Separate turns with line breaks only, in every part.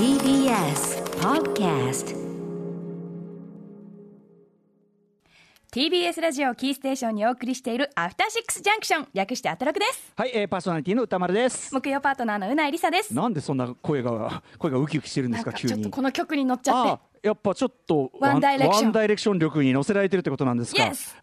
TBS Podcast
TBS ラジオキーステーションにお送りしているアフターシックスジャンクション略してアトロクです
はい、えー、パーソナリティの宇多丸です。
木曜パートナーの宇内梨沙です
なんでそんな声が声がウキウキしてるんですか急に
ちょっと。この曲に乗っちゃ
あ
って
やっぱちょっと
ワンダイレクション
ワンダイレクション力に乗せられてるってことなんですか
？Yes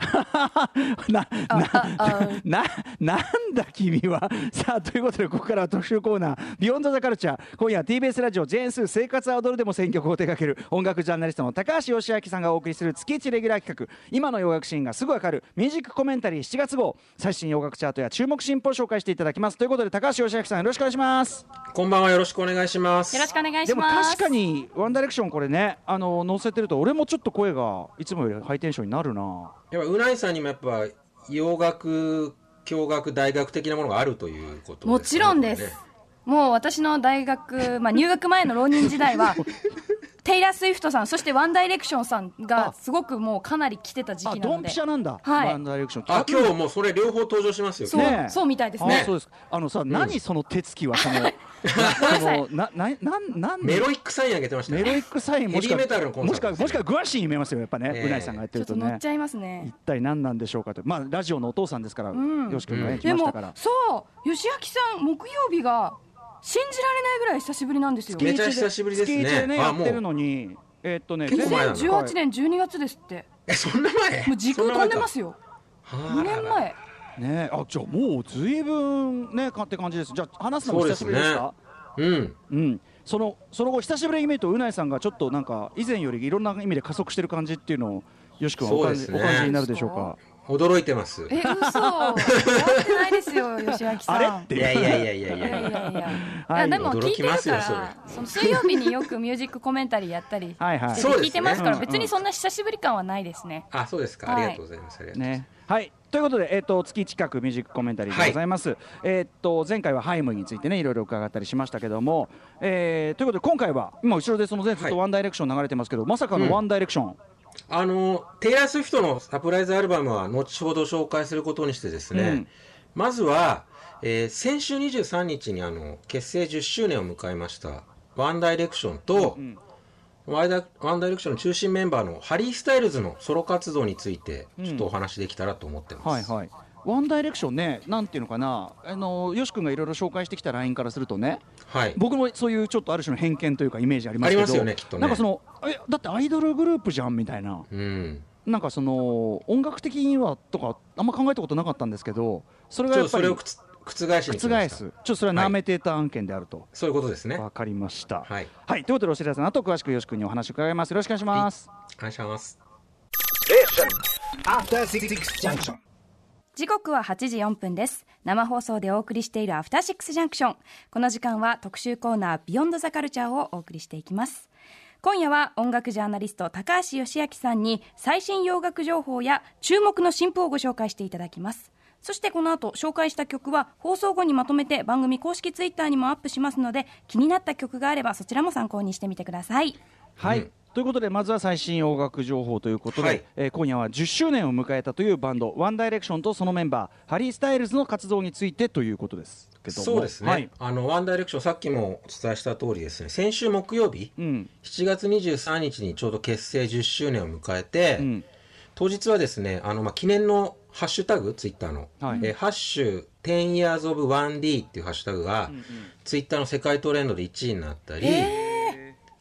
な
ああ
な ななんだ君は？さあということでここからは特集コーナー「ビヨンドザカルチャー今夜は TBS ラジオジェーン・スー生活は踊るでも選曲を手掛ける音楽ジャーナリストの高橋芳朗さんがお送りする月1レギュラー企画。今の洋楽シーンがすぐわかるミュージックコメンタリー7月号。最新洋楽チャートや注目新譜を紹介していただきます。ということで高橋義明さんよろしくお願いします。
こんばんは。よろしくお願いします。
よろしくお願い
でも
します。
確かにワンダイレクションこれねあの載せてると俺もちょっと声がいつもよりハイテンションになるな。
やっぱうないさんにもやっぱ洋楽、教学、大学的なものがあるということですね
もちろんです、
ね。
もう私の大学、まあ、入学前の浪人時代は テイラー・スウィフトさんそしてワンダイレクションさんがすごくもうかなり来てた時
あドン
期なので。
ピシャなんだ、
はい。
ワンダイレクション。
あ、今日もうそれ両方登場しますよ。
そう,、そうみたいです
あ
ね。
そうです。あのさ、何その手つきはその なそのなななんなん
メロイックサイン上げてました。よ。
メロイックサインもしくは
ヘビーメタルのコンサートですよ
もしくはグワシーに見えますよやっぱね、
ええ。
うないさんがやって
ちょ
るとね。
っと乗っちゃいますね。
一体何なんでしょうかと。まあラジオのお父さんですから、
ん。
よし君がね、
うん
来
でも
ましたから。
そう吉明さん木曜日が信じられないぐらい久しぶりなんですよ。
めちゃ久しぶりですね。
月一でねやってるのに。えーっとね
結構前なんだ
2018年12月ですって。
え、そんな前？
もう時空飛んでますよ。2
そんな前か。
年前。
ねあじゃあもうずいぶんねかって感じです。じゃあ話すのも久しぶりですか？
うん。
うん、そのその後久しぶりに見るとうないさんがちょっとなんか以前よりいろんな意味で加速してる感じっていうのをよし君はお感じ,、
ね。
お感じになるでしょうか？
驚いてます。
え嘘。思ってないですよ 吉明さん。
あれって
いやいやいやいやい
いやい
や。
やい。や、でも聞いてる
驚きますよ
からその水曜日によくミュージックコメンタリーやったり
はいはい。
して
そうですね。
聞いてますから
うん。
別にそんな久しぶり感はないですね、
あ、そうですか。
はい
ありがとうございます。ありがとうございます。
ね。はい。ということで、えっと月近くミュージックコメンタリーでございます、えっと前回はハイムについてねいろいろ伺ったりしましたけども、えーということで今回は今後ろでそのねずっ
はい。
とワンダイレクション流れてますけど、まさかの
うん。
ワンダイレクション、
あの、テイラー・スウィフトのサプライズアルバムは後ほど紹介することにしてですね、
うん。
まずは、えー先週23日にあの結成10周年を迎えましたワンダイレクションと、ワイダワンダイレクションの中心メンバーのハリー・スタイルズのソロ活動についてちょっとお話できたらと思ってます。
はいはい。ワンダイレクションねなんていうのかな。あのよし君がいろいろ紹介してきたラインからするとね
はい。
僕もそういうちょっとある種の偏見というかイメージありますけど
ありますよねきっとね。
なんかそのえだってアイドルグループじゃんみたいな。
うん。
なんかその音楽的にはとかあんま考えたことなかったんですけどそれがやっぱり
っとそれをくつ覆し
覆す。ちょっとそれは舐めてた案件であると、
そういうことですね。
わかりました。
はい。
はい。ということでお知らせの後詳しくよし君にお話を伺います。よろしくお願いします、
お願いします。
時刻は8時4分です。生放送でお送りしているアフターシックスジャンクションこの時間は特集コーナービヨンドザカルチャーをお送りしていきます今夜は音楽ジャーナリスト高橋義明さんに最新洋楽情報や注目の新譜をご紹介していただきます。そしてこの後紹介した曲は放送後にまとめて番組公式ツイッターにもアップしますので気になった曲があればそちらも参考にしてみてください。
はい、
うん
ということでまずは最新音楽情報ということで、
はい。
えー今夜は10周年を迎えたというバンドワンダイレクションとそのメンバーハリー・スタイルズの活動についてということですけども。
そうですね、
はい。
あのワンダイレクションさっきもお伝えした通りですね先週木曜日、
うん。
7月23日にちょうど結成10周年を迎えて、
うん。
当日はですねあの、まあ、記念のハッシュタグツイッターの、
はい。
えーハッシュ10 years of 1D っていうハッシュタグが、ツイッターの世界トレンドで1位になったり、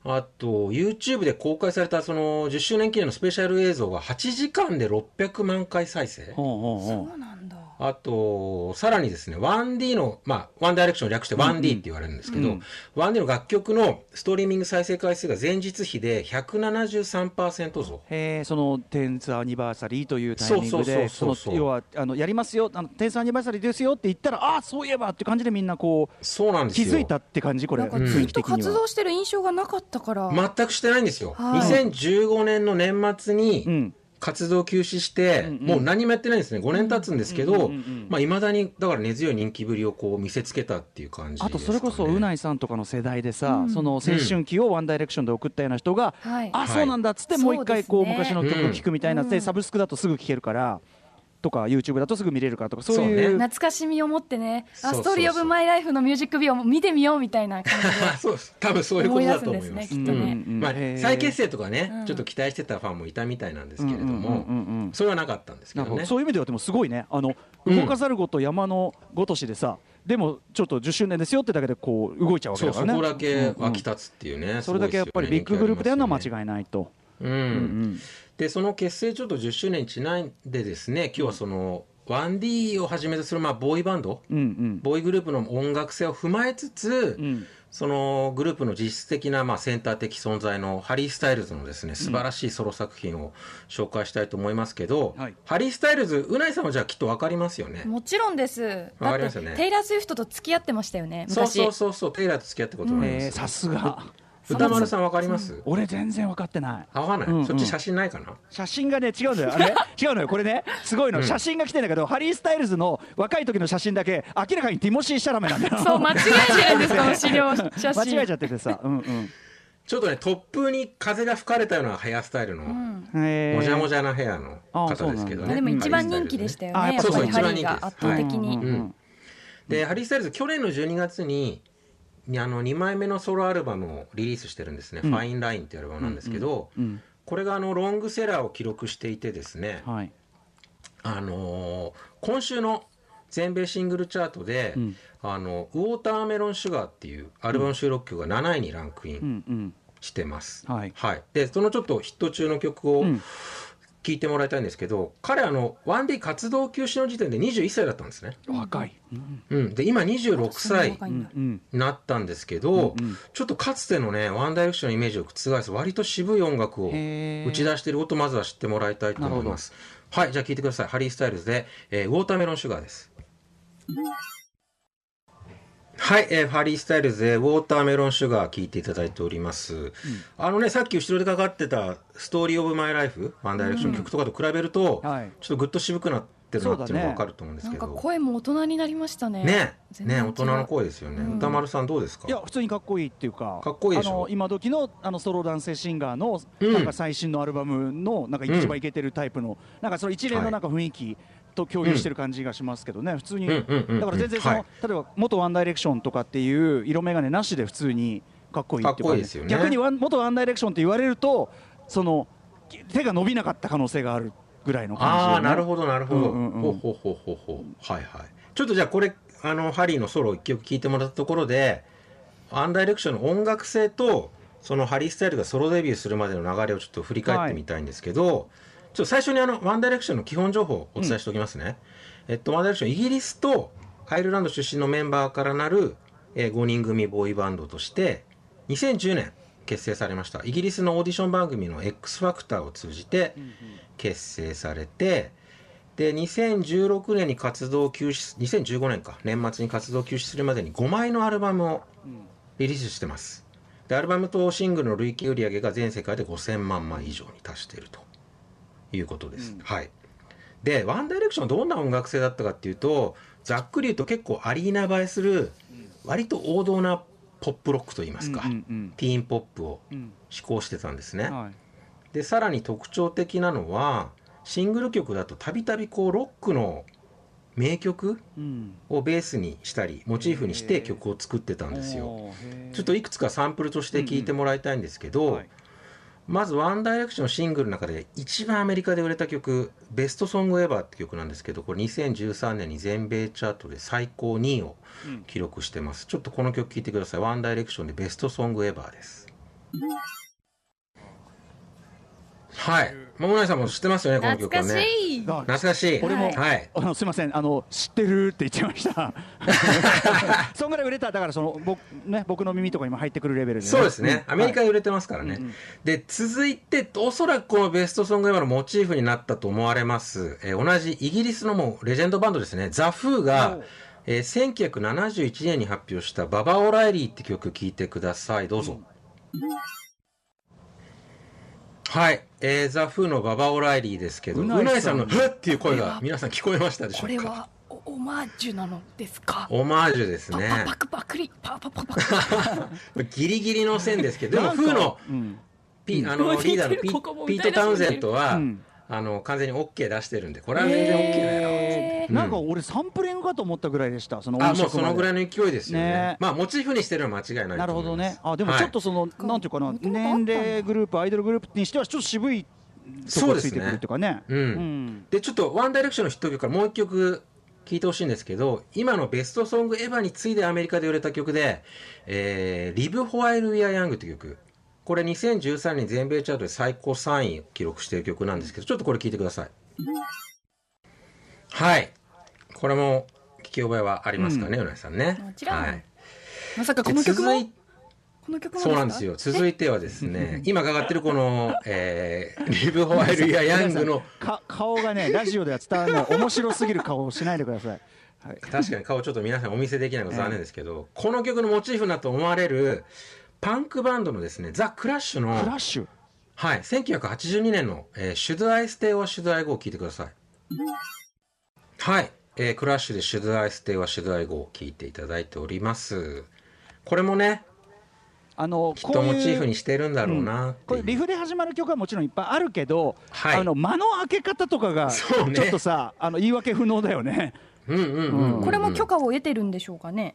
あと YouTube で公開されたその10周年記念のスペシャル映像が8時間で600万回再生。
ほうほうほう。
そうなんだ
あと、さらにですね、1D の、まあ、ワンダイレクションを略して 1D って言われるんですけど、
うん。
1D の楽曲のストリーミング再生回数が前日比で173%増。
へーそのテンスアニバーサリーというタイミングで
そうそうそうそう
その要はあのやりますよあのテンスアニバーサリーですよって言ったらああそういえばって感じでみんなこう
そうなんですよ。
気づいたって感じこれ。
なんか
雰
ずっと活動してる印象がなかったから、
全くしてないんですよ。
はい。
2015年の年末
う
に
ん
活動休止して、
うんうん。
もう何もやってないんですね。5年経つんですけど、
うんうんうんうん
まだに、だから根強い人気ぶりをこう見せつけたっていう感じですか、ね。
あとそれこそうないさんとかの世代でさ、
うん。
その青春期をワンダイレクションで送ったような人が、
はい。
あそうなんだっつってもう一回こう昔の曲を聴くみたいなで、
うん。
サブスクだとすぐ聴けるからとか YouTube だとすぐ見れるからとかそう
そう
いう。
懐かしみを持ってねあ
そうそうそう。
ストーリー・オブ・マイ・ライフのミュージックビデオも見てみようみたいな感じで。
そうです多分そういうことだと思います。
ね
まあ再結成とかね、
うん。
ちょっと期待してたファンもいたみたいなんですけれども、
うんうんうんうん。
それはなかったんですけ
ど
ど。ね
そういう意味ではでもすごいね。あの
うん。
動かざるごと山のごとしでさ、でもちょっと10周年ですよってだけでこう動いちゃうわけ
そうそ
だからね。
こだけ
うんうん
湧き立つっていうね、
それだけやっぱりビッググループでやるのは間違いないと、
うん、
うん。うん
でその結成ちょっと10周年にちなんでですね今日はその 1D をはじめとするまあボーイバンド？
うんうん。
ボーイグループの音楽性を踏まえつつ、
うん。
そのグループの実質的なまあセンター的存在のハリー・スタイルズのですね素晴らしいソロ作品を紹介したいと思いますけど、
はい。
ハリー・スタイルズ宇内さんはじゃあきっと分かりますよね？
もちろんです。
わかりますよね。
テイラー・スウィフトと付き合ってましたよね
そう
昔
そうそうそうテイラーと付き合ったこともあります、
えーさすが
歌丸さん分かります、
俺全然分かってない。
あ分かんない、
うんうん。
そっち写真ないかな？
写真がね違うんだよ。あれ？ね 違うのよ。これねすごいの、
うん。
写真が来てんだけどハリー・スタイルズの若い時の写真だけ明らかにティモシー・シャラメなんだよ。
そう間違えてるんですこの資料写真。
間違えちゃっててさ。うんうん。
ちょっとね突風に風が吹かれたようなヘアスタイルの、
うん
もじゃもじゃなヘアの
あ
方ですけどね。
でも一番人気でしたよ
あ
ねやっぱりハリーが圧倒的に、
うん。うん。うん
でハリー・スタイルズ去年の12月ににあの2枚目のソロアルバムをリリースしてるんですね「
うん。
ファインラインっていうアルバムなんですけど、
うん
これがあのロングセラーを記録していてですね、
はい。
あのー今週の全米シングルチャートで、
うん。
あのウォーターメロンシュガーっていうアルバム収録曲が7位にランクイ
う
ンしてます、
はい。
でそのちょっとヒット中の曲を
うん
聴いてもらいたいんですけど、彼あの 1D 活動休止の時点で21歳だったんですね、
若い。うん。
うん、で今26
そんな
歳になったんですけど、
うんうん。
ちょっとかつてのねワンダイレクションのイメージを覆す割と渋い音楽を打ち出していることをまずは知ってもらいたいと思います。はい。じゃあ聴いてください。ハリー・スタイルズで、えーウォーターメロンシュガーですはい、えーハリー・スタイルズでウォーターメロンシュガー聴いていただいております、あのねさっき後ろでかかってた「ストーリー・オブ・マイ・ライフ」ワンダイレクションの曲とかと比べると、
はい。
ちょっとぐっと渋くなってるなっていうのが分かると思うんです
なんか
けど
声も大人になりましたね。
ねね大人の声ですよね、
うん。
歌丸さんどうですか？
いや普通にかっこいいっていうか
かっこいいでしょ？
あの今時のあのソロ男性シンガーの、
うん。
なんか最新のアルバムのなんか一番イケてるタイプの、なんかその一連のなんか雰囲気と共有してる感じがしますけどね、普通に、だから全然その、
はい。
例えば元ワンダイレクションとかっていう色眼鏡なしで普通にかっこいいっていう
かっこいいですよね。
逆にワン元ワンダイレクションって言われるとその手が伸びなかった可能性があるぐらいの感じ、ね、
ああなるほどなるほど、
うんうんうん。
ほうほうほうほうほう。はいはい。ちょっとじゃあこれあのハリーのソロを一曲聴いてもらったところでアンダイレクションの音楽性とそのハリー・スタイルがソロデビューするまでの流れをちょっと振り返ってみたいんですけど、ちょっと最初にあのワンダイレクションの基本情報をお伝えしておきますね、えっとワンダイレクションイギリスとアイルランド出身のメンバーからなる、えー5人組ボーイバンドとして2010年結成されました。イギリスのオーディション番組の X ファクターを通じて結成されてで2016年に活動休止2015年か年末に活動休止するまでに5枚のアルバムをリリースしてます。でアルバムとシングルの累計売上が全世界で5000万枚以上に達しているということです、はい。でワンダイレクションどんな音楽性だったかっていうとざっくり言うと結構アリーナ映えする割と王道なポップロックといいますか、
うんうん
ティーンポップを
うん。
志向してたんですね、
はい。
でさらに特徴的なのはシングル曲だとたびたびこうロックの名曲
うん。
をベースにしたりモチーフにして曲を作ってたんですよ。ちょっといくつかサンプルとして聞いてもらいたいんですけど、
はい
まずワンダイレクションのシングルの中で一番アメリカで売れた曲「ベストソングエバー」って曲なんですけどこれ2013年に全米チャートで最高2位を
うん。
記録してます。ちょっとこの曲聴いてください。ワンダイレクションでベストソングエバーですはい。桃内さんも知ってますよねこの曲
懐か
はね
しい。
あ
懐かしい。
俺も
はい。
あのすみません。あの知ってるって言っちゃいました。そんぐらい売れた。だからその僕ね僕の耳とかにも入ってくるレベルで、ね、
そうですね、
ん。
アメリカで売れてますからね、
うんうん。
で続いておそらくこのベストソングエバーのモチーフになったと思われます、えー同じイギリスのもうレジェンドバンドですね。ザ・フーがえー1971年に発表した「ババ・オライリー」って曲聴いてください。どうぞ、はい、えーザ・フーのババ・オライリーですけどう
うないさん
の「ふっ」っていう声が皆さん聞こえましたでしょ
こ
うか？
れはオオマージュなのですか？
オマージュです
パ
ね
パパクパクリパパパパク
ギリギリの線ですけどでもフーの
うん。
ピあのリーダーのピピート・タウンゼントは、
うん
あの完全に OK 出してるんでこれは全然 OK だよ、
へー。
うん。
なんか俺サンプリングかと思ったぐらいでしたその
あ
音色まで。
もうそのぐらいの勢いですよね。
ね。
まあモチーフにしてるのは間違いない
なるほど
と思います。
ね。あでもちょっとその、なんていうかな年齢グループアイドルグループにしてはちょっと渋いとこついてくるっていうかね。
うん。
うん。
でちょっとワンダイレクションのヒット曲からもう一曲聴いてほしいんですけど今のベストソングエヴァに次いでアメリカで売れた曲で「えー、リブ・ホワイル・ウィア・ヤング」という曲これ2013年全米チャートで最高3位を記録している曲なんですけどちょっとこれ聴いてください。はい。これも聞き覚えはありますかね、うなぎさんね。
もちろん。
はい、
まさかこ
で
の曲も？
続い
この曲も
そうなんですよ。続いてはですね今かかってるこの、えー、リブ・ホワイル・ウィア・ヤングの
か顔がねラジオでは伝わるの面白すぎる顔をしないでください、はい、
確かに顔ちょっと皆さんお見せできないのが残念ですけど、この曲のモチーフだと思われるパンクバンドのですねザ・クラッシュの
クラッシュ？
はい、1982年の「えー、Should I Stay or Should I Go」を聞いてください。はい、えークラッシュで「Should I Stay or Should I Go」を聞いていただいております。これもね
あの
きっとモチーフにしてるんだろうなっていう。
これリフで始まる曲はもちろんいっぱいあるけど、
はい。
あの間の開け方とかがちょっとさ、あの言い訳不能だよね。
うんうんうん、うん、
これも許可を得てるんでしょうかね？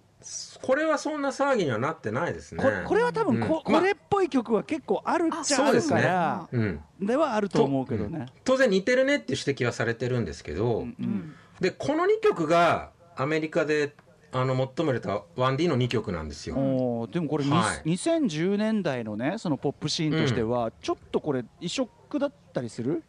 これはそんな騒ぎにはなってないですね。
ここれは多分こ,、
うん。まあ。
これっぽい曲は結構あるっちゃあるから、
うん。
ではあると思うけどね。
当然似てるねっていう指摘はされてるんですけど、
うん
でこの2曲がアメリカであの最も売れた 1D の2曲なんですよ、
でもこれ、に
はい。
2010年代のねそのポップシーンとしては、ちょっとこれ異色だったりする？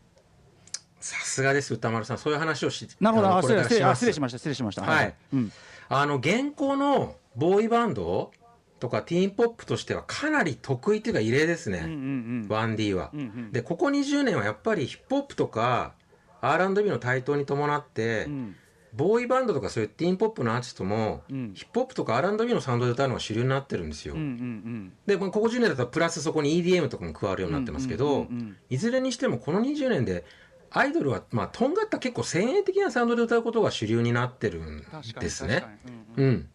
さすがです歌丸さん。そういう話をし
なるほど。失礼
しま
しました。失礼しました。
はい。
うん
あの現行のボーイバンドとかティーンポップとしてはかなり得意というか異例です
うんうん
ね、
うん。
1D は、
うんうん。
でここ20年はやっぱりヒップホップとか R&B の台頭に伴って、
うん。
ボーイバンドとかそういうティーンポップのアーティストも、
うん。
ヒップホップとか R&B のサウンドで歌うのが主流になってるんですよ、
うんうん
でここ10年だったらプラスそこに EDM とかも加わるようになってますけど、
うんうんうんうん。
いずれにしてもこの20年でアイドルは、まあ、とんがった結構先鋭的なサウンドで歌うことが主流になってるんですね。
うんうん。
うん、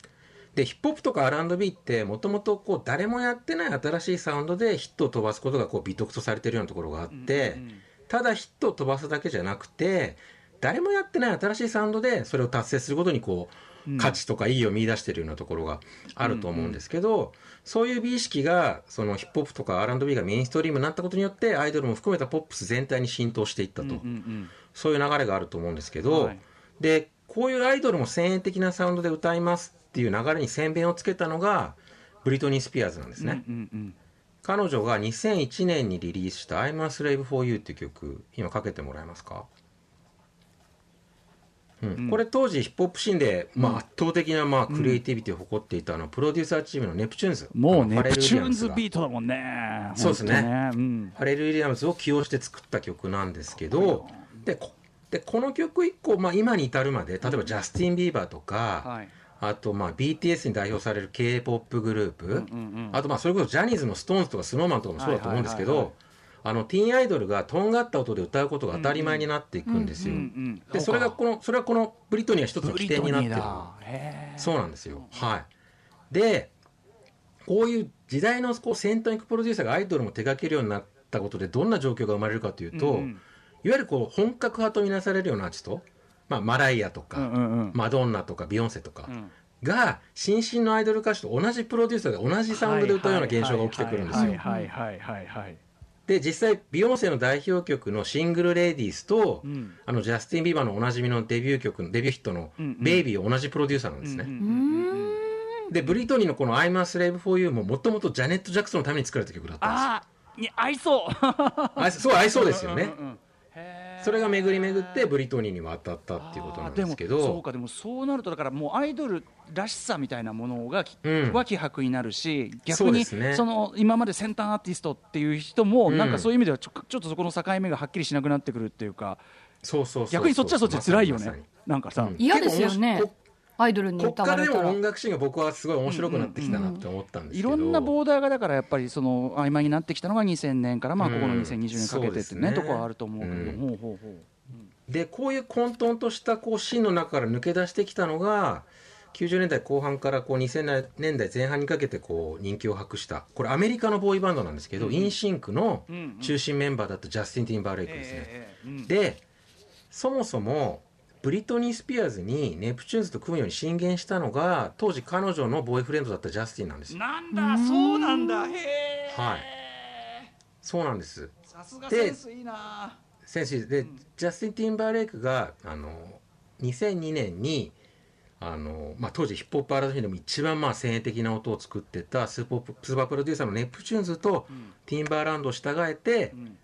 でヒップホップとか R&B ってもともとこう誰もやってない新しいサウンドでヒットを飛ばすことがこう美徳とされてるようなところがあって、
うんうん
ただヒットを飛ばすだけじゃなくて誰もやってない新しいサウンドでそれを達成することにこう、
うん。
価値とか意義を見出しているようなところがあると思うんですけど、そういう美意識がそのヒップホップとか R&B がメインストリームになったことによってアイドルも含めたポップス全体に浸透していったと、
うんうん
そういう流れがあると思うんですけど、
はい。
でこういうアイドルも先鋭的なサウンドで歌いますっていう流れに先鞭をつけたのがブリトニー・スピアーズなんです
うん
ね、
うんうん。
彼女が2001年にリリースした「I'm a Slave for You」っていう曲今かけてもらえますか、うん。
うん
これ当時ヒップホップシーンで、まあ、圧倒的なまあクリエイティビティを誇っていたあのプロデューサーチームのネプチューンズ。
もうネプチューンズビートだもんね。
そうですね。
本当うん。
ファレル・ウィリアムズを起用して作った曲なんですけどでこでこの曲以降、まあ、今に至るまで例えばジャスティン・ビーバーとか、
はい。
あとまあ BTS に代表される k p o p グループ、
うんうん
あとまあそれこそジャニーズの SixTONES とか SnowMan とかもそうだと思うんですけ
はいはいはい
どあのティーンアイドルがとんがった音で歌うことが当たり前になっていくんですよ。でそれがこのそれはこのブリトニーは一つの起点になってる。そうなんですよ。はい。で、こういう時代のこう先端行くプロデューサーがアイドルも手掛けるようになったことでどんな状況が生まれるかというと、
うんうん。
いわゆるこう本格派とみなされるようなアーティスト、まあ、マライアとか、
うんうんうん。
マドンナとかビヨンセとか
うん。
が新進のアイドル歌手と同じプロデューサーで同じサウンドで歌うような現象が起きてくるんですよ。で実際ビヨンセの代表曲の「シングル・レディースと」
うん。
あのジャスティン・ビーバーのおなじみのデビュー曲のデビューヒットの
うんうん「
ベイビー」同じプロデューサーなんですね。でブリトニーのこの「I'm a Slave for You」ももともとジャネット・ジャクソンのために作られた曲だったんですよ。
あ合いそう。
あそう合いそうですよね。
んんうん
それが巡り巡ってブリトニーに渡ったっていうことなんですけ
あーでもそう
ど
かでもそうなるとだからもうアイドルらしさみたいなものがき、
うん。
は希薄になるし逆に
そ
の今まで先端アーティストっていう人も、
うん。
なんかそういう意味ではちょちょっとそこの境目がはっきりしなくなってくるっていうか。
そうそう
逆にそっちはそっちで辛いよね。なんかさ、
うん
嫌ですよねアイドルに
ここっからでも音楽シーンが僕はすごい面白くなってきたなって思ったんですけど。
いろんなボーダーがだからやっぱりその曖昧になってきたのが2000年からまあ
うん。
ここの2020年かけてってね,、
そうですね。
とこはあると思うけど、
うん。
ほうほうほう。
でこういう混沌としたこうシーンの中から抜け出してきたのが90年代後半からこう2000年代前半にかけてこう人気を博した。これアメリカのボーイバンドなんですけど、インシンクの中心メンバーだったジャスティン・ティンバーレイクですね、
ええ。うん。
でそもそもブリトニー・スピアーズにネプチューンズと組むように進言したのが当時彼女のボーイフレンドだったジャスティンなんです。よ
なんだそうなんだ。へえ
はい。そうなんです。
さすがセンスいいな。
先生で、ジャスティン・ティンバーレイクがあの2002年にあの、まあ、当時ヒップホップアーティストでも一番まあ先鋭的な音を作ってたスーパースーパープロデューサーのネプチューンズとティンバーランドを従えて
ん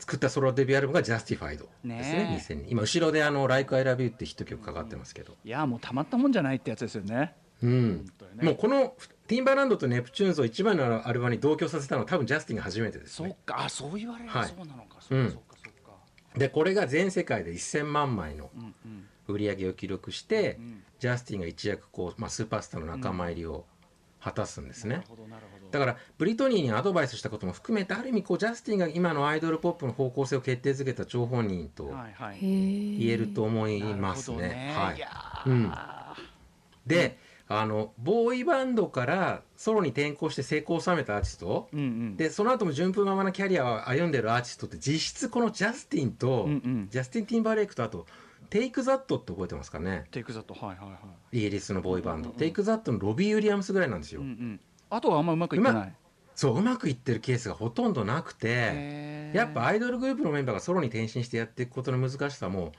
作ったソロデビューアルバムが「ジャスティファイド」ですね
ねえ
2000年。今後ろであの「Like I Love You」ってヒット曲かかってますけど、
いやもうたまったもんじゃないってやつですよね。
うん。
ね。
もうこのティンバーランドとネプチューンズを一番のアルバムに同居させたのは多分ジャスティンが初めてですね。
そっか。あそう言われる
はい。
そうなのか。そう
うん。
かそうかそうか。
でこれが全世界で1000万枚の
うんうん。
売り上げを記録して、
ん
ジャスティンが一躍こう、まあ、スーパースターの仲間入りを果たすんですね、
なるほどなるほど
だからブリトニーにアドバイスしたことも含めてある意味こうジャスティンが今のアイドルポップの方向性を決定づけた張本人と
はいはい。
言えると思いますね。
なるほどね。
はい。
や
うん。
ー
であのボーイバンドからソロに転向して成功を収めたアーティスト、
うんうん。
でその後も順風満々なキャリアを歩んでるアーティストって実質このジャスティンと、
うんうん。
ジャスティン・ティンバーレイクとあとテイク・ザットって覚えてますかね。
テイクザットはいはいはい。
イギリスのボーイバンド、テイク・ザットのロビー・ウィリアムスぐらいなんですよ、
うんうんあとはあんまうまくいって
う
ない。
そううまくいってるケースがほとんどなくてやっぱアイドルグループのメンバーがソロに転身してやっていくことの難しさも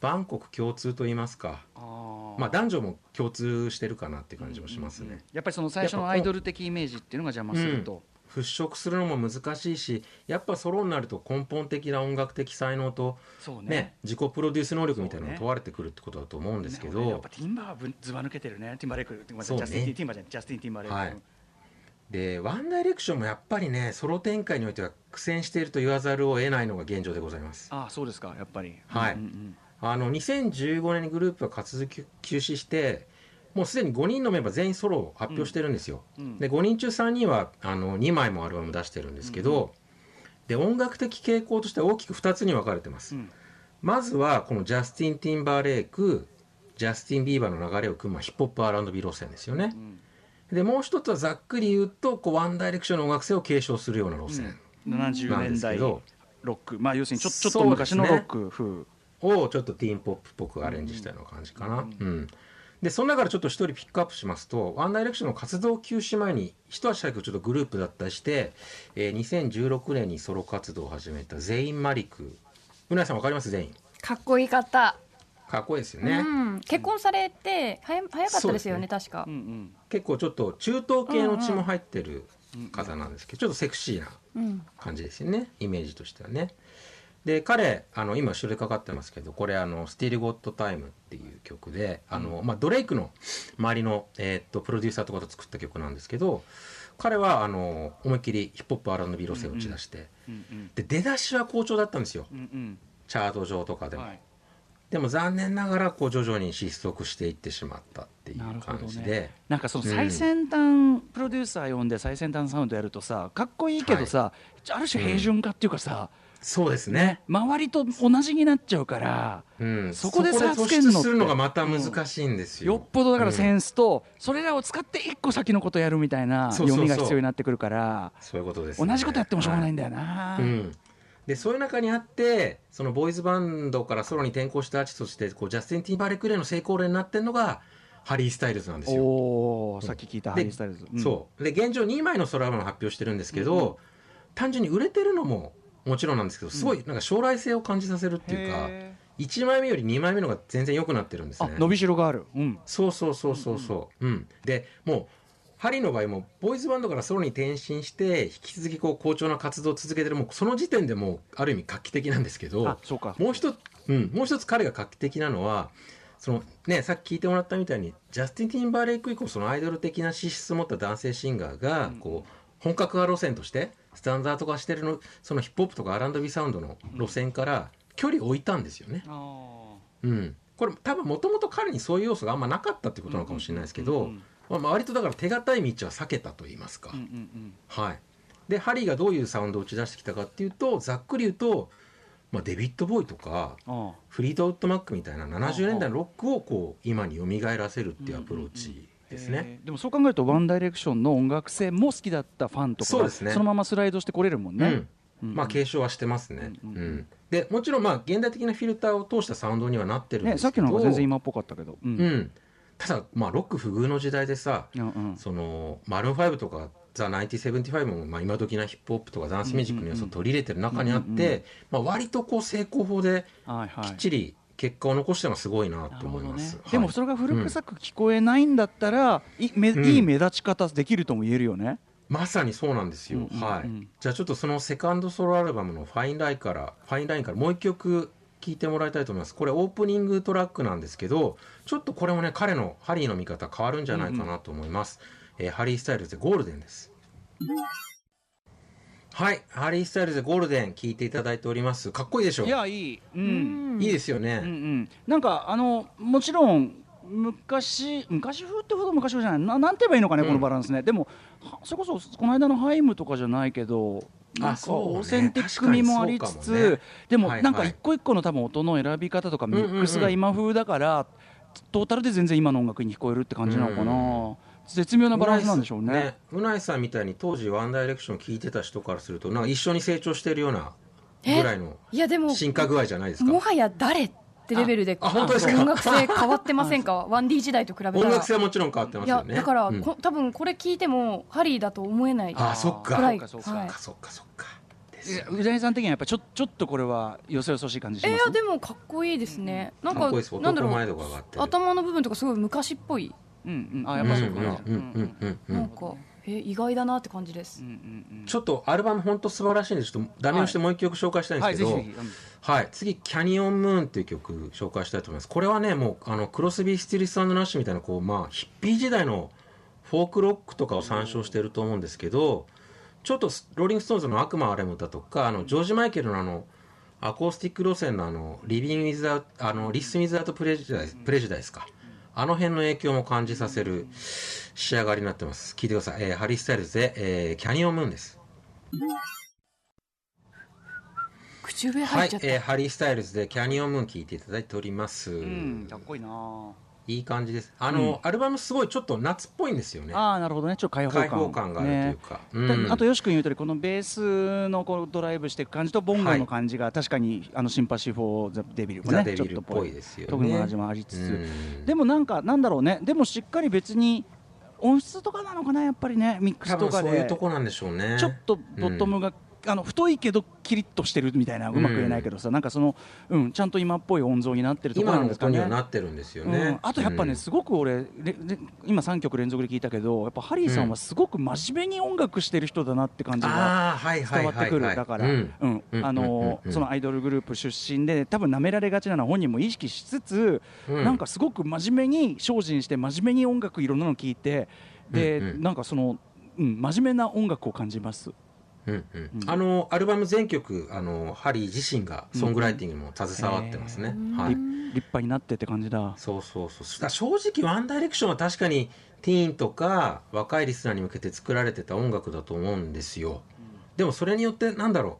万国共通と言いますか、まあ男女も共通してるかなっていう感じもしますね、
うんうんうんやっぱりその最初のアイドル的イメージっていうのが邪魔すると。
払拭するのも難しいしやっぱソロになると根本的な音楽的才能とね。
ね
自己プロデュース能力みたいなのが問われてくるってことだと思うんですけど、
ね俺やっぱティンバーはぶずば抜けてるね。ティンバーレイクジャスティンティンバーじゃないジャスティン・ティンバーレイク、
はいでワンダイレクションもやっぱりねソロ展開においては苦戦していると言わざるを得ないのが現状でございます。
ああそうですかやっぱり。
はい。
うんうん
あの2015年にグループが活動休止してもうすでに5人のメンバー全員ソロを発表してるんですよ、
うん
で5人中3人はあの2枚もアルバム出してるんですけど、で音楽的傾向としては大きく2つに分かれてます、
うん。
まずはこのジャスティン・ティンバーレイクジャスティン・ビーバーの流れを組むヒップホップ R&B 路線ですよね、
ん
でもう一つはざっくり言うとこうワンダイレクションの音楽性を継承するような路線。
70
なんで
年代
すけど、
ロック。まあ要するにちょちょっと昔のロック風
を。ちょっとティーンポップっぽくアレンジしたような感じかな。うんでその中からちょっと一人ピックアップしますとワンダイレクションの活動休止前に一足早くちょっとグループだったりして、えー2016年にソロ活動を始めたゼイン・マリク。うなえさんわかります？ゼイン
かっこいい方、
かっこいいですよ
う
ね、
ん、結婚されて早早かったですよね確か
うんうん
結構ちょっと中東系の血も入ってる方なんですけど、ちょっとセクシーな
うん
感じですよねイメージとしてはね。で彼あの今後ろでかかってますけどこれあの「Still Got Time」っていう曲であの、まあ、ドレイクの周りの、えーっとプロデューサーとかと作った曲なんですけど彼はあの思いっきりヒップホップ R&B 路線を打ち出して、
うんうん。
で出だしは好調だったんですよ。
うんうん。
チャート上とかでも、
はい
でも残念ながらこう徐々に失速していってしまったっていう感じで、
ねなんかその最先端プロデューサー呼んで最先端サウンドやるとさかっこいいけどさ、ある種平準化っていうかさ、
そうですね。
ね周りと同じになっちゃうから、
うん、
そこで差
そ
つけんの
するのがまた難しいんですよ、
よっぽどだからセ
うん
ンスと、それらを使って一個先のことやるみたいな読みが必要になってくるから
そういうことです、
同じことやってもしょうがない。ん
だ
だよな、
うん、でそういう中にあってそのボーイズバンドからソロに転向したアーティストとしてこうジャスティン・ティンバーレイク以来の成功例になってるのがハリー・スタイルズなんですよ。
おおさっき聞いたハリー・スタイルズ、うん。
そう。で現状2枚のソロアルバムを発表してるんですけど、単純に売れてるのももちろんなんですけどすごいなんか将来性を感じさせるっていうか、
へ
1枚目より2枚目の方が全然良くなってるんですね。
伸びしろがある、うん、
そうそうそうそうそう。うん。で、もう、ハリーの場合も、ボーイズバンドからソロに転身して、引き続きこう、好調な活動を続けてる、もう、その時点でもう、ある意味画期的なんですけど
あ、そうか。
もう一つ、うん、もう一つ彼が画期的なのは、そのね、さっき聞いてもらったみたいに、ジャスティン・ティンバーレイク以降、そのアイドル的な資質を持った男性シンガーが、こう、本格派路線として、スタンダード化してるの、そのヒップホップとか R&B サウンドの路線から、距離を置いたんですよね。うん、これ多分もともと彼にそういう要素があんまなかったってことなのかもしれないですけど、
うんうんうん
まあ、割とだから手堅い道は避けたと言いますか、
うんうん
はい。でハリーがどういうサウンドを打ち出してきたかっていうとざっくり言うとまあ、デビッド・ボーイとか
あ
フリートウッド・マックみたいな70年代のロックをこう今に蘇らせるっていうアプローチですね。
えーでもそう考えるとワンダイレクションの音楽性も好きだったファンとかが
そうですね。
のままスライドしてこれるもんね、
うん。まあ継承はしてますね。
う
うんん。でもちろんまあ現代的なフィルターを通したサウンドにはなってるんですけど、
ねさっきの方が全然今っぽかったけど、うん。
うん、ただまあロック不遇の時代でさ
うんうん。
そのマルーン5とかザ・1975も、まあ、今時なヒップホップとかダンスミュージックの要素を取り入れてる中にあっ
うんうん
て、まあ、割とこう成功法できっちり結果を残してるのはすごいな
な
と思います。はい
でもそれが古臭く聞こえないんだったら、いめ
うん。
いい目立ち方できるとも言えるよね、
まさにそうなんですよ、
うんうんうん。
はい。じゃあちょっとそのセカンドソロアルバムの「ファインラインから「ファインラインからもう一曲聴いてもらいたいと思います。これオープニングトラックなんですけどちょっとこれもね彼のハリーの見方変わるんじゃないかなと思います、えーハリー・スタイルズで Golden です。はい。ハリー・スタイルズでゴールデン聴いていただいております。かっこいいでしょ？
いやいい、うん。
いいですよね、
うんうん、なんかあのもちろん昔昔風ってほど昔風じゃない。ななんて言えばいいのかね、
うん。
このバランスね。でもはそれこそこの間のハイムとかじゃないけどなんか
そうね。
オーセンティック味もありつつ、
確かにそうかもね
でもなんか一個一個の多分音の選び方とかミックスが今風だから、トータルで全然今の音楽に聞こえるって感じなのかな、
うん
絶妙なバランスなんでしょうね。
うないさんみたいに当時ワンダイレクション聴いてた人からするとなんか一緒に成長してるようなぐらいの
いやでも
進化具合じゃないですか。
もはや誰ってレベルで
ああ本当ですか？
音楽性変わってませんか？1D 時代と比べたら。
音楽性はもちろん変わってま
いや
すよね
だから、
うん。
こ多分これ聞いてもハリーだと思えない
あそっか。
くらい。
そうか
そっ
はい。
かそっかそっか。
宇谷さん的にはやっぱちょちょっとこれはよそよそしい感じします？
えーいやでもかっこいいですね、なんか
かっこいいです。
なんだろ
男前度
う頭の部分とかすごい昔っぽい、
うんうん。あやっぱそうか。な、
うんうんうん。うんうん
なんかえー意外だなって感じです、
うんうんうん。
ちょっとアルバム本当素晴らしいんでちょっとダメをしてもう一曲紹介したいん
はい
ですけど、
ぜひぜひ。うん
はい、次「キャニオンムーン」っていう曲紹介したいと思います。これはねもうあのクロスビー・スティリスナッシュみたいなこう、まあ、ヒッピー時代のフォークロックとかを参照してると思うんですけどちょっとローリング・ストーンズの「悪魔を憐れむ歌」だとかあのジョージ・マイケルのあのアコースティック路線のあの「Living With a」あの「Listen Without Prejudice」 Prejudice か。あの辺の影響も感じさせる仕上がりになってます。聞いてください、えーハリー・スタイルズで、えー Canyon Moon」です。
口笛
はい
入っちゃっ、た、
えーハリー・スタイルズで Canyon Moon 聞いていただいております、
うんかっこいいな。い
い感じです。あの、アルバムすごいちょっと夏っぽいんですよね。
ああなるほどね。ちょっと開放感。
があるというか、うん。
であとよし君言うとりこのベースのこうドライブしていく感じとボンゴの感じが確かにあの Sympathy for the Devil も
the
ね
Devil っぽい
い
ですよね。
特に味もありつつ、
うん。
でもなんかなんだろうね。でもしっかり別に音質とかなのかなやっぱりねミックス
多分そうい
とかで
うとこなんでしょうね。
ちょっとボトムが、あの太いけどキリッとしてるみたいなうまく言えないけどさ、なんかその、うん、ちゃんと今っぽい音像になってるところなんですかね。
音にはなってるんですよね、
うん、あとやっぱね、
うん。
すごく俺今3曲連続で聞いたけどやっぱハリーさんはすごく真面目に音楽してる人だなって感じが伝わってくる、だから、そのアイドルグループ出身で多分舐められがちなのは本人も意識しつつ、
うん。
なんかすごく真面目に精進して真面目に音楽いろんなの聞いてで、
うんうん。
なんかその、うん、真面目な音楽を感じます。
うんうん。あのアルバム全曲あのハリー自身がソングライティングにも携わってますね、はい。
立立派になってって感じだ。
そうそうそう。正直ワンダイレクションは確かにティーンとか若いリスナーに向けて作られてた音楽だと思うんですよ、でもそれによってなんだろ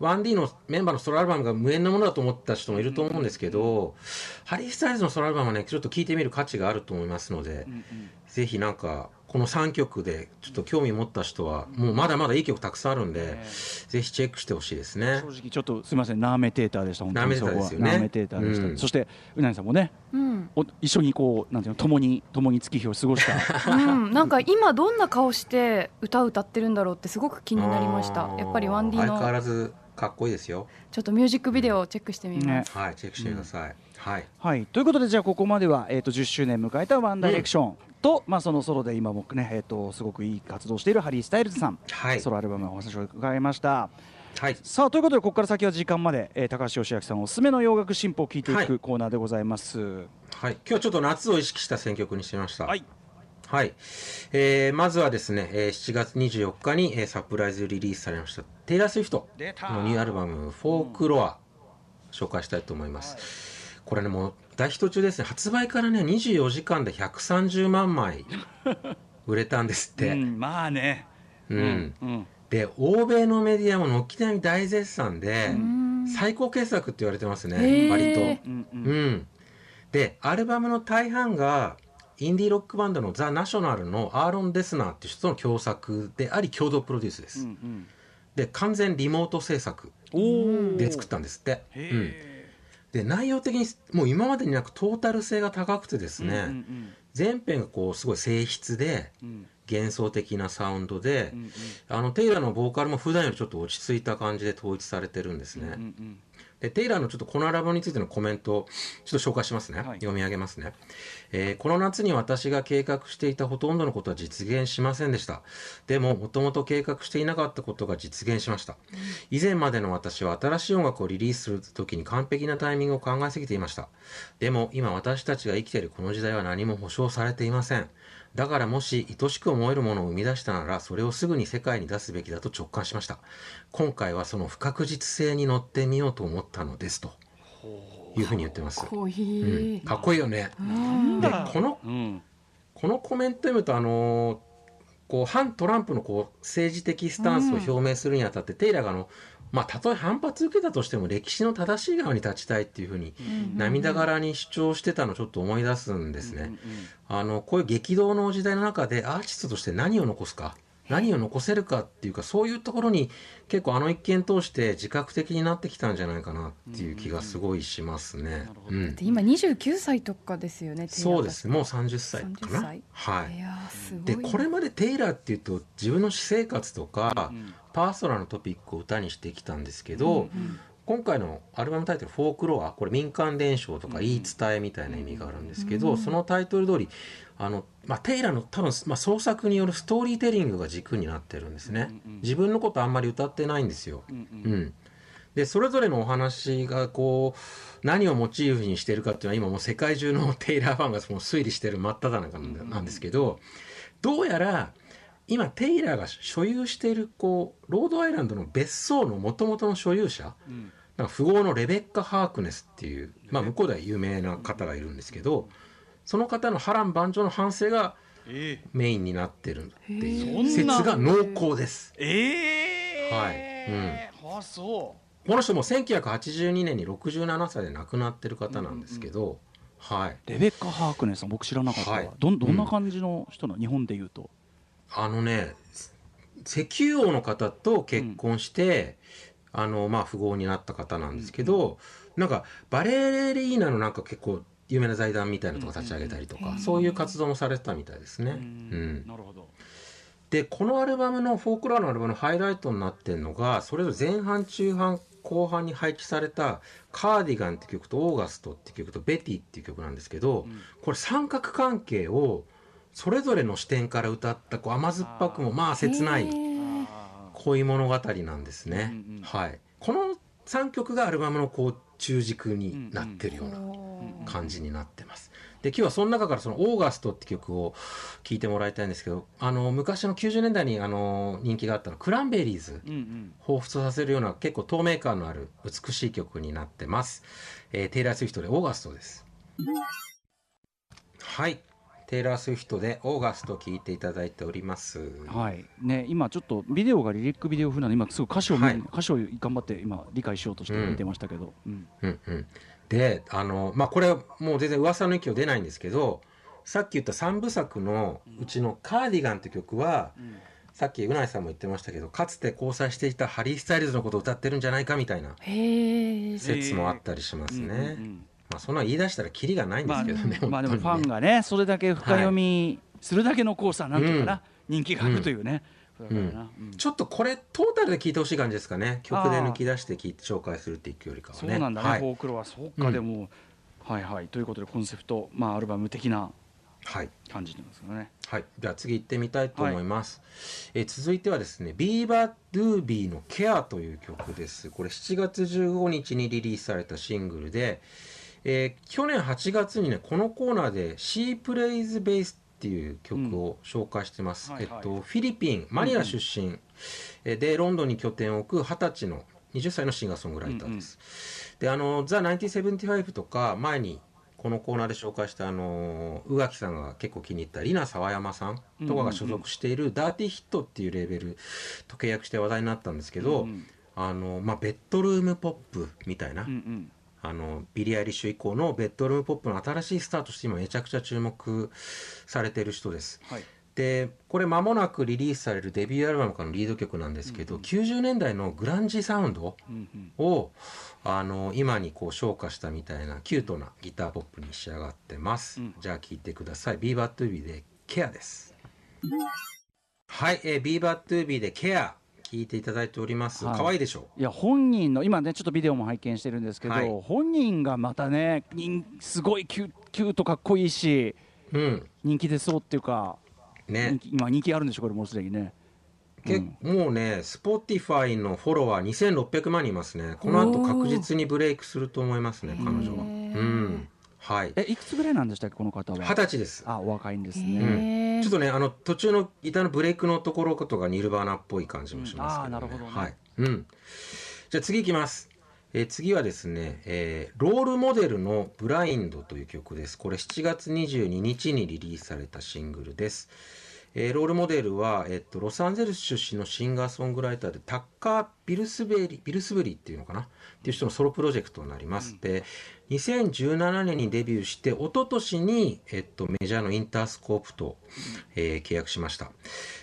う。1D のメンバーのソロアルバムが無縁なものだと思った人もいると思うんですけど、ハリー・スタイルズのソロアルバムはねちょっと聴いてみる価値があると思いますので、ぜひなんかこの3曲でちょっと興味持った人はもうまだまだいい曲たくさんあるんで、ぜひチェックしてほしいですね。
正直ちょっとすみませんナーメテーターでした本当に。
ナーメテーターですよね。
そこはナーメテーターでした、
うん。
そしてうなぎさんもね
うん。
お一緒にこうなんていうの共に共に月日を過ごした。
うん、なんか今どんな顔して歌を歌ってるんだろうってすごく気になりました。やっぱり 1D
相変わ
の
らずかっこいいですよ。
ちょっとミュージックビデオをチェックしてみます、
はいチェックしてください、はい。
はい。ということでじゃあここまでは、えー、と10周年迎えたワンダイレクションと、まあ、そのソロで今もね、えー、とすごくいい活動しているハリー・スタイルズさん、
はい。
ソロアルバムのお話を伺いました。
はい。
さあということでここから先は時間まで、えー高橋義明さんおすすめの洋楽新報を聞いてい
はい。
くコーナーでございます、
はい、今日はちょっと夏を意識した選曲にしました。
はい、
はい。えーまずはですね、えー7月24日に、えーサプライズリリースされましたテイラー・スウィフトのニューアルバム「フォークロア」紹介したいと思います、これねもう大ヒット中ですね。発売からね24時間で130万枚売れたんですって、
うん、まあね。
うん。
うん
で欧米のメディアも軒並み大絶賛で、最高傑作って言われてます
へ
ね
ー。
割と。
うんうん。
うん、でアルバムの大半がインディーロックバンドのザ・ナショナルのアーロン・デスナーっていう人との共作であり共同プロデュースです、
うんうん。
で完全リモート制作で作ったんですって、
へ
うん、
え
で内容的にもう今までになくトータル性が高くてですね、
うんうん
全編がこうすごい静筆で
うん。
幻想的なサウンドで、
うんうん。
あのテイラーのボーカルも普段よりちょっと落ち着いた感じで統一されてるんですね、
うんうん
でテイラーのちょっとこのアルバムについてのコメントをちょっと紹介しますね、
はい。
読み上げますね、えーこの夏に私が計画していたほとんどのことは実現しませんでした。でももともと計画していなかったことが実現しました、以前までの私は新しい音楽をリリースする時に完璧なタイミングを考えすぎていました。でも今私たちが生きているこの時代は何も保証されていませんだからもし愛しく思えるものを生み出したならそれをすぐに世界に出すべきだと直感しました。今回はその不確実性に乗ってみようと思ったのですと。いうふうに言ってます、
こい
うん、
い、
かっこいいよね。
うん。
でこの
うん。
このコメント読むとあのーこう反トランプのこう政治的スタンスを表明するにあたって、テイラーがあのまあたとえ反発受けたとしても歴史の正しい側に立ちたいっていうふうに涙がらに主張してたのをちょっと思い出すんですね。あのこういう激動の時代の中でアーティストとして何を残すか何を残せるかっていうかそういうところに結構あの一件通して自覚的になってきたんじゃないかなっていう気がすごいしますね。
ほど。
うん。
で今29歳とかですよね
そうです。もう30歳か
30
な
歳。
はい。
い。
でこれまでテイラーっていうと自分の私生活とか、
うん。
パーソナルなトピックを歌にしてきたんですけど、
うん
今回のアルバムタイトル「フォークロア」これ民間伝承とか言い伝えみたいな意味があるんですけど、
うん。
そのタイトル通りあの、まあ、テイラーの多分、まあ、創作によるストーリーテリングが軸になってるんですね、
うんうん
自分のことあんまり歌ってないんですよ、
うん
う
うん。
ん、でそれぞれのお話がこう何をモチーフにしてるかっていうのは今もう世界中のテイラーファンがもう推理してる真っ只中なんだなんですけどどうやら今テイラーが所有しているこうロードアイランドの別荘の元々の所有者
うん。
なんか富豪のレベッカ・ハークネスっていう、まあ、向こうでは有名な方がいるんですけどその方の波乱万丈の反省が
え
メインになってるってい
へ
う
ー
説が濃厚です。
ええ。
はい。
あそ
この人も1982年に67歳で亡くなってる方なんですけど、はい、
うレベッカ・ハークネスさん僕知らなかったわ、
はい
どんどんな感じの人なの、日本で言うと。
あのね石油王の方と結婚して、あのまあ富豪になった方なんですけど、なんかバレリーナのなんか結構有名な財団みたいなのとか立ち上げたりとか、
うん
そういう活動もされてたみたいですね。
う
うん。
なるほど。
でこのアルバムのフォークロアのアルバムのハイライトになってるのがそれぞれ前半中半後半に配置された「カーディガン」って曲と「オーガスト」って曲と「ベティ」っていう曲なんですけど、
うん。
これ三角関係をそれぞれの視点から歌ったこう甘酸っぱくもまあ切ない恋物語なんですね。はい、この3曲がアルバムのこう中軸になってるような感じになってます。で今日はその中からその「August」って曲を聴いてもらいたいんですけどあの昔の90年代にあの人気があったのクランベリーズ、
うんうん
彷彿とさせるような結構透明感のある美しい曲になってます。えーテイラー・スウィフトで「August」です。はいテイラー・スウィフトで「August」聴いていただいております。
はい。ね、今ちょっとビデオがリリックビデオ風なので今すぐ歌詞を見、
はい。
歌詞を頑張って今理解しようとして見てましたけど、うん。
うん。うん、であのまあこれはもう全然噂の域を出ないんですけどさっき言った3部作のうちの「cardigan」って曲は、さっき宇垣さんも言ってましたけどかつて交際していたハリー・スタイルズのことを歌ってるんじゃないかみたいな説もあったりしますね。
うんうんうん
まあそんな言い出したらキリがないんで
ますあ
けどね、
まあでもファンがねそれだけ深読みするだけのコースはなんていうかな、人気があるというね、だからなうん。
ちょっとこれトータルで聴いてほしい感じですかね。曲で抜き出して聞いて紹介するっていうよりかはね。
そうなんだね、
はい。
フォークロはそうか、
うん。
でもはいはい。ということでコンセプトまあアルバム的な
はい。
感じなんですよね。
はい、では次行ってみたいと思います、えー続いてはですねビーバー・ドゥービーの「ケア」という曲です。これ7月15日にリリースされたシングルで、えー去年8月にねこのコーナーで「シー・プレイズ・ベース」っていう曲を紹介してます、
はいはい。
えっと、フィリピンマニラ出身、えーでロンドンに拠点を置く20歳の20歳のシンガーソングライターです、であの「ザ・1975」とか前にこのコーナーで紹介したあの宇垣さんが結構気に入ったリナ・サワヤマさんとかが所属しているダーティーヒットっていうレーベルと契約して話題になったんですけど、
うん。
あの、まあ、ベッドルームポップみたいな、
うんうん
あのビリー・アイリッシュ以降のベッドルームポップの新しいスターとして今めちゃくちゃ注目されてる人です。
はい。
でこれ間もなくリリースされるデビューアルバムからのリード曲なんですけど、90年代のグランジサウンド
うんうん。
をあの今にこう昇華したみたいなキュートなギターポップに仕上がってます、
うん。
じゃあ聴いてください「ビーバドゥービーで Care」です。はい、えー、ビーバドゥービーでケア聴いていただいております。
はい。
可愛いでしょ
いや本人の今ねちょっとビデオも拝見してるんですけど、
はい。
本人がまたね人すごいキュキュートかっこいいし
うん。
人気出そうっていうか、人
ね
気今人気あるんでしょこれもうすでにね。
けもうね Spotify のフォロワー2600万人いますね。この後確実にブレイクすると思いますね彼女は。うん。はい。
えいくつぐらいなんでしたっけこの方は？
二十歳です。
あお若いんです
へ
ちょっとねあの途中のギターのブレイクのところとかニルバーナっぽい感じもしますけど、ね。
うんあーなるほどね。
はい。うん、じゃあ次いきます、えー次はですね、えーロールモデルの「ブラインド」という曲です。これ7月22日にリリースされたシングルですえーロールモデルは、えっと、ロサンゼルス出身のシンガーソングライターでタッカー・ビルスベリビルスブリっていうのかな？っていう人のソロプロジェクトになります、で2017年にデビューして一昨年に、えっと、メジャーのインタースコープと、えー契約しました。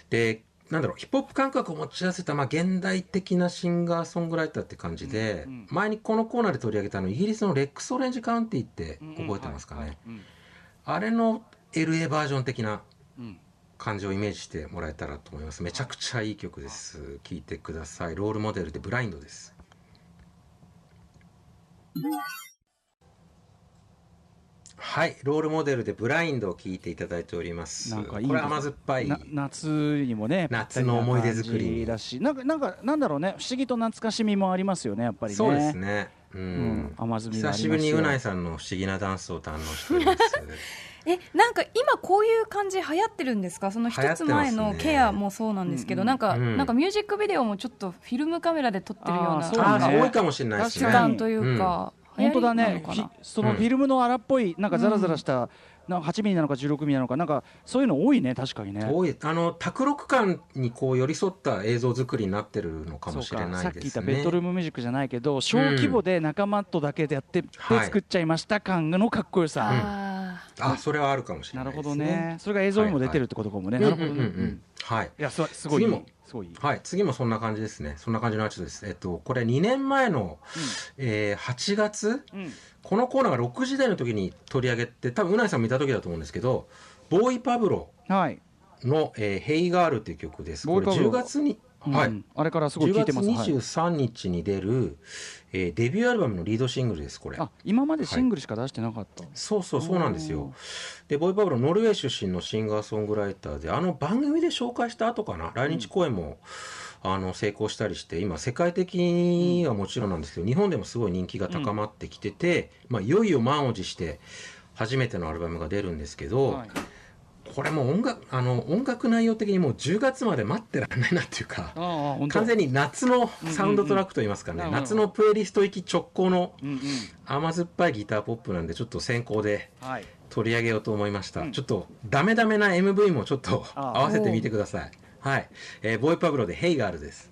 でなんだろうヒップホップ感覚を持ち合わせた、まあ、現代的なシンガーソングライターって感じで、
うんうん。
前にこのコーナーで取り上げたあのイギリスのレックス・オレンジ・カウンティって覚えてますかね、あれの LA バージョン的な
うん
感じをイメージしてもらえたらと思います。めちゃくちゃいい曲です。聴いてください。ロールモデルでブラインドです。はい。ロールモデルでブラインドを聴いていただいております。
なんかいい
これ甘酸っぱい。
な夏にもね
夏の思い出作り。
だしなんかなんかなんだろうね。不思議と懐かしみもありますよねやっぱりね。
そうですね。うん、
うん。甘酸みがありますよ。
久しぶりにうないさんの不思議なダンスを堪能しております
えなんか今こういう感じ流行ってるんですか？その一つ前のケアもそうなんですけど、
うん。
なんか、
うん。
なんかミュージックビデオもちょっとフィルムカメラで撮ってるような
ああ多いかもしれないです
手
ね
確かに。
段というか、
本当だね。そのフィルムの荒っぽいなんかザラザラした、なんか8ミリなのか16ミリなのかなんかそういうの多いね確かにね。
多い。あの卓録感にこう寄り添った映像作りになってるのかもしれないですね。
言ったベッドルームミュージックじゃないけど小規模で仲間とだけでやって、で
はい。
作っちゃいました感のかっこよさ、
あ
あそれはあるかもしれ
なる
ないですね。
ほどね。それが映像にも出てるってことかもね、
はいは
ないるほどね、
うんうん。うんうんはい。
いやすすごいすごいいい。
はい、次もそんな感じですね。そんな感じのアーティストです。えっと、これ2年前の、えー8月、
うん。
このコーナーが6時台の時に取り上げて、多分うないさんも見た時だと思うんですけど、ボーイ・パブロ
はい、
の、えーヘイガールっていう曲です。これ
ボーイパブロ。
10月に、はい。
うんあれからすごい
10月
聞いてます、はい、
23日に出る、えーデビューアルバムのリードシングルです、これ。
あ今までシングルしか出してなかった、
そうそうそうなんですよ。でボーイ・パブロノルウェー出身のシンガーソングライターであの番組で紹介した後かな？来日公演も、あの成功したりして今世界的にはもちろんなんですけど、日本でもすごい人気が高まってきてて、まあ、いよいよ満を持して初めてのアルバムが出るんですけど、
はい
これもう音楽あの音楽内容的にもう10月まで待ってられないなっていうか。完全に夏のサウンドトラックといいますかね、
うんうんうん
夏のプレイリスト行き直行の甘酸っぱいギターポップなんでちょっと先行で
はい。
取り上げようと思いました、
うん。
ちょっとダメダメな MV もちょっと合わせてみてください。はい、えーボーイパブロで「ヘイガール」です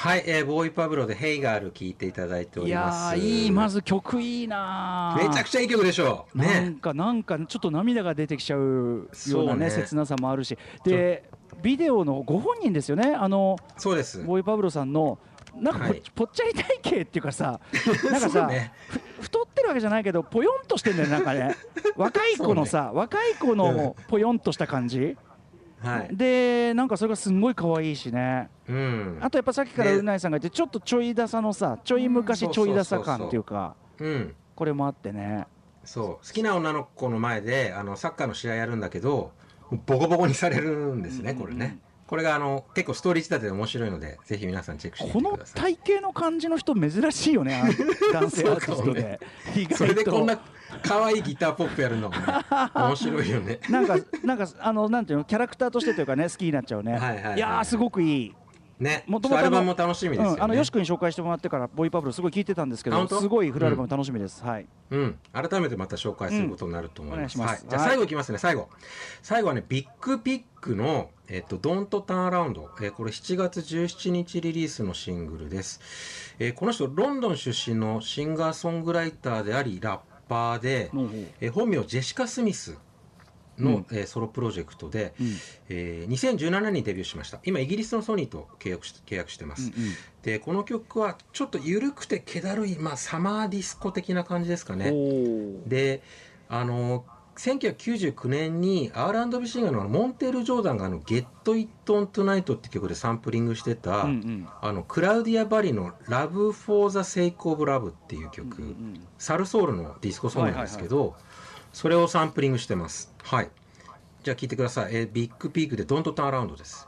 はい、えーボーイパブロで「ヘイガール」聞いていただいてお
いや
ります。
ーいいまず曲いいなー。
めちゃくちゃいい曲でしょう。
なん
ね
かなんかちょっと涙が出てきちゃうような
ね
ね。切なさもあるし。でビデオのご本人ですよね。あの
そうです。
ボーイパブロさんのなんかぽ,、
はい。
ぽっちゃり体型っていうかさ なんかさ、太ってるわけじゃないけどぽよんとしてんだよなんかね。若い子のさ、若い子のぽよんとした感じ、
はい。
でなんかそれがすんごい可愛いしね。
うん。
あとやっぱさっきから
ね
うないさんが言ってちょっとちょいださのさちょい昔
うん。
ちょいださ感っていうか
うん。
これもあってね。
そう。好きな女の子の前であのサッカーの試合やるんだけどボコボコにされるんですね、これね。これがあの結構ストーリー仕立てで面白いのでぜひ皆さんチェックして
この
みてください。
体型の感じの人珍しいよね男性アーティストで、意
それでこんな可愛いギターポップやるの。も ね面白いよね。
なんかなんかあのなんていうの？キャラクターとしてというかね好きになっちゃうね。
はいはいはい。
やーすごくいい。
ね。
もともと
アルバムも楽しみですよね、
うん、あのよし君に紹介してもらってからボーイパブロすごい聞いてたんですけどすごいフルアルバム楽しみです、はい。
うん、改めてまた紹介することになると思います。
うん。ます。
はい、じゃあ
はい。
最後いきますね、最後。最後はね、ビッグピックの、えっと、ドントターンアラウンド。えーこれ7月17日リリースのシングルです。えーこの人、ロンドン出身のシンガーソングライターであり、ラッパーで、えー本名ジェシカ・スミスの、
うん
えーソロプロジェクトで、
うん
えー2017年にデビューしました。今、イギリスのソニーと契約し契約してます。で、この曲はちょっと緩くて気だるい、まあ、サマーディスコ的な感じですか
うん
ね。であの1999年に R&B シンガーのモンテール・ジョーダンがあの「Get It On Tonight」って曲でサンプリングしてた、
うんうん。
あのクラウディア・バリーの「Love for the Sake of Love」っていう曲、
うんうん
サルソウルのディスコソングなんですけど、それをサンプリングしてます。はい。じゃあ聴いてください、えービッグピッグで「Don't Turn Around」です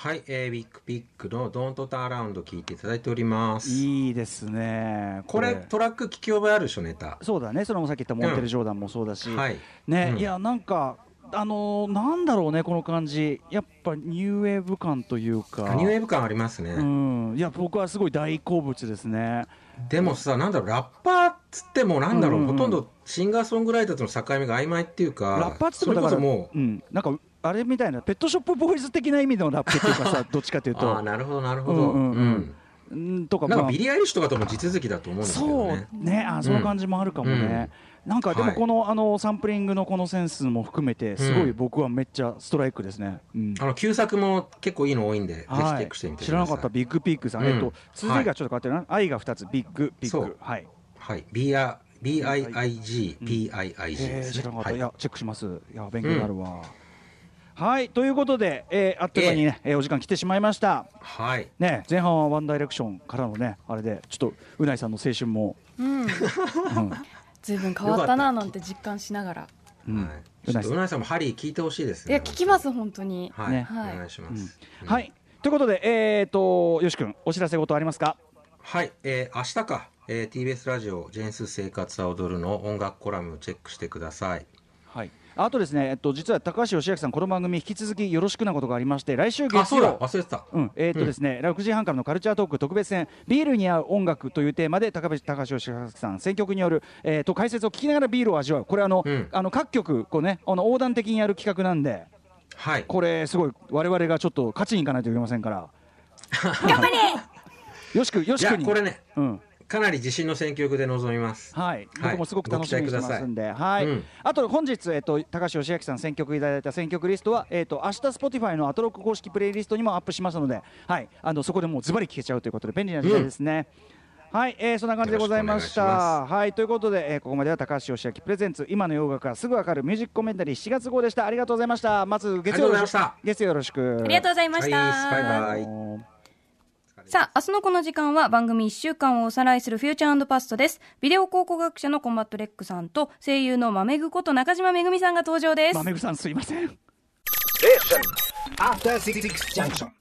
はい、えービッグピックの「Don't Turn Around」聴いていただいております。
いいですね。
これトラック聞き覚えあるでしょネタ。
そうだね。それもさっき言ったモンテル・ジョーダンもそうだし、
はい
ね、
うん
いやなんかあのーなんだろうねこの感じ。やっぱニューウェーブ感というか。
ニューウェーブ感ありますね、
うん。いや僕はすごい大好物ですね。
でもさなんだろうラッパーっつってもなんだろう,、
うんうんうん。
ほとんどシンガーソングライターとの境目が曖昧っていうか
ラッパーっつって
それ
もだから
こそもう
うん、なんかあれみたいなペットショップボーイズ的な意味のラップっていうかさ どっちかという
ああ
と
なるほどなるほど、
うんうんうん。
うん。
うんとか
なん
まあ。
かビリーアイリッシュとかとも地続きだと思うんですけど
そう
ね
ねあその感じもあるかもね、なんかでも
はい。
この,、あのサンプリングのこのセンスも含めてすごい僕はめっちゃストライクですね、うん。
あの旧作も結構いいの多いんで、ぜひチェ
はい
ックしてみてください。
知らなかったビッグピークさん、
うん
えっと続きがちょっと変わってるな、愛が2つビッグビッ
そう。
グはい。
はい。BIIGPIIG
えー、
ですね。
知らなかった、、
はい
やチェックします。いや勉強になるわ、はいということで、えーあっという間にね、えーお時間来てしまいました。
はい。
ね前半はワンダイレクションからのねあれでちょっとうないさんの青春も、
うん。
うん。
ずいぶん変わったななんて実感しながら。
うん。
はい、うなぎさん。もハリー聞いてほしいですね。
いや聞きます本当に。
はい、
ね。
はい。
お願いします、うん。
はい。ということでえっ、とよし君お知らせ事ありますか？
はい、えー、明日か、えー、TBS ラジオ「ジェンス生活は踊る」の音楽コラムチェックしてください。
はいあとですね、えっと、実は高橋義明さん、この番組、引き続きよろしくなことがありまして、来週
あ
月
そうだ。
曜、
忘れてた。
うん。えーとですね6時半からのカルチャートーク特別編ビールに合う音楽というテーマで高橋高橋義明さん選曲による、えー、と解説を聞きながらビールを味わう。これあの、
うん。
あの各局こう、ね、あの横断的にやる企画なんで
はい。
これすごい我々がちょっと勝ちにいかないといけませんから。頑張れ。よしくよ
い
しくに。
やこれね。
うん
かなり自信の選曲で臨みます。
はい、
はい。
僕もすごく楽しみにしてますんで、はい、
うん。
あと本日、えっと、高橋義明さん選曲いただいた選曲リストは、えっと、明日 Spotify のアトロック公式プレイリストにもアップしますので、はい、あのそこでもうズバリ聴けちゃうということで便利な時代ですね。はい、えー、そんな感じでございました。はい、ということで、えーここまでは高橋義明プレゼンツ今の洋楽がすぐわかるミュージックコメンタリー7月号でした。ありがとうございました。まず月曜月曜よろしく。
ありがとうございました、
はい。バイバイ
さあ、明日のこの時間は番組1週間をおさらいするフューチャーパストです。ビデオ考古学者のコンバットレックさんと声優のまめぐこと中島めぐみさんが登場です
ま。めぐさんすいません。
Junction.